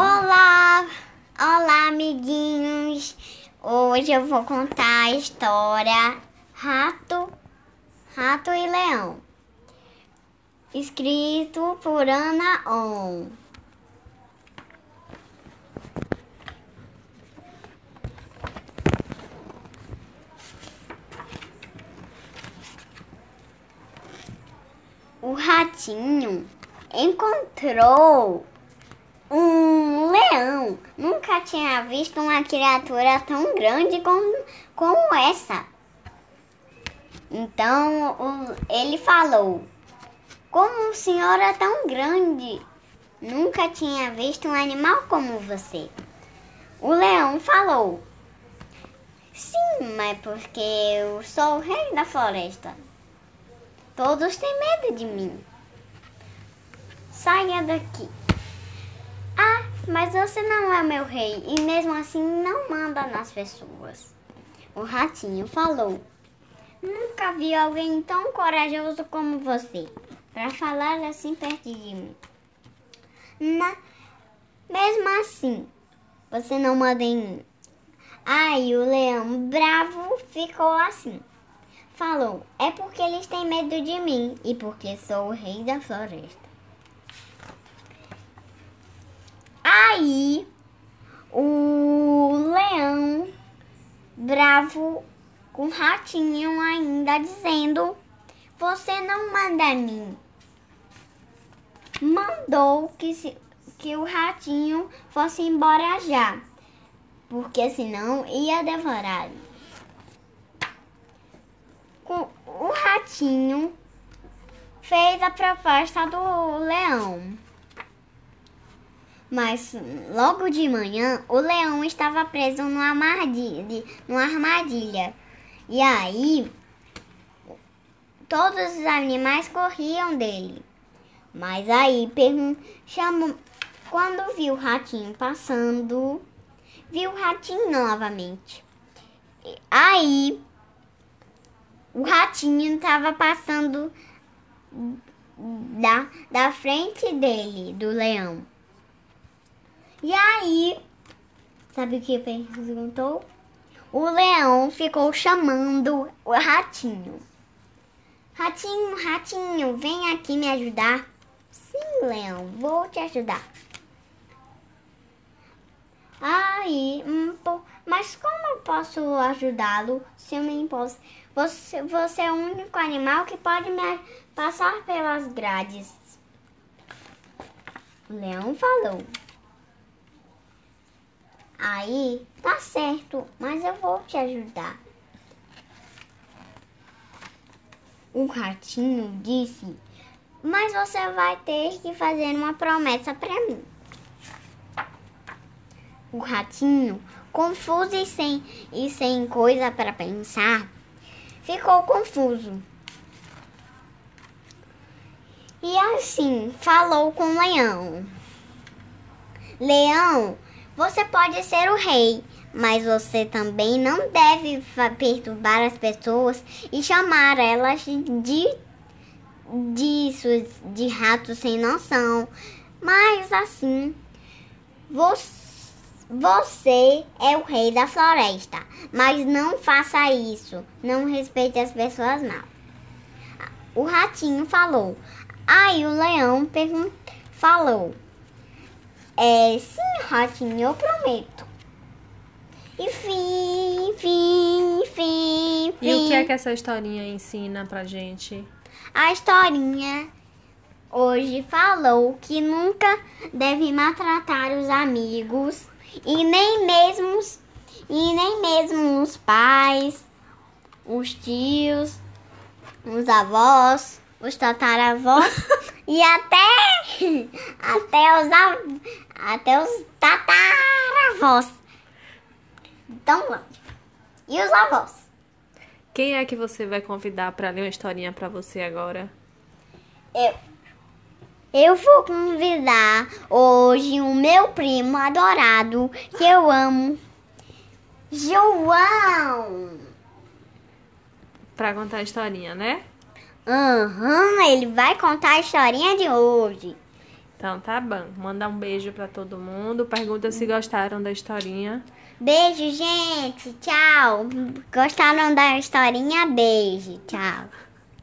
Olá, olá amiguinhos. Hoje eu vou contar a história Rato, Rato e Leão. Escrito por Ana On. O ratinho encontrou um leão. Nunca tinha visto uma criatura tão grande como, como essa. Então o, ele falou: Como o senhor é tão grande? Nunca tinha visto um animal como você. O leão falou: Sim, mas porque eu sou o rei da floresta. Todos têm medo de mim. Saia daqui. Mas você não é meu rei e mesmo assim não manda nas pessoas. O ratinho falou: Nunca vi alguém tão corajoso como você para falar assim perto de mim. Na... Mesmo assim, você não manda em mim. Aí o leão bravo ficou assim. Falou: É porque eles têm medo de mim e porque sou o rei da floresta. Aí o leão bravo com o ratinho ainda dizendo: Você não manda a mim. Mandou que, se, que o ratinho fosse embora já, porque senão ia devorar. O ratinho fez a proposta do leão. Mas logo de manhã o leão estava preso numa armadilha, numa armadilha. E aí todos os animais corriam dele. Mas aí chamou, quando viu o ratinho passando, viu o ratinho novamente. Aí o ratinho estava passando da, da frente dele, do leão. E aí, sabe o que perguntou? O leão ficou chamando o ratinho. Ratinho, ratinho, vem aqui me ajudar. Sim, leão, vou te ajudar. Aí, mas como eu posso ajudá-lo se eu nem posso? Você, você é o único animal que pode me passar pelas grades. O leão falou. Aí, tá certo, mas eu vou te ajudar. O ratinho disse: Mas você vai ter que fazer uma promessa para mim. O ratinho, confuso e sem, e sem coisa para pensar, ficou confuso. E assim falou com o leão: Leão, você pode ser o rei, mas você também não deve perturbar as pessoas e chamar elas de disso, de ratos sem noção. Mas assim, você, é o rei da floresta, mas não faça isso. Não respeite as pessoas mal. O ratinho falou. Aí o leão falou. É, sim, Ratinho, eu prometo. E fim, fim, fim, fim. E o que é que essa historinha ensina pra gente? A historinha hoje falou que nunca deve maltratar os amigos e nem mesmo e nem mesmo os pais, os tios, os avós, os tataravós e até até os até os tataravós. Então, e os avós? Quem é que você vai convidar para ler uma historinha para você agora? Eu. Eu vou convidar hoje o meu primo adorado, que eu amo, João. Para contar a historinha, né? Aham, uhum, ele vai contar a historinha de hoje. Então tá bom. Manda um beijo pra todo mundo. Pergunta se gostaram da historinha. Beijo, gente. Tchau. Gostaram da historinha? Beijo. Tchau.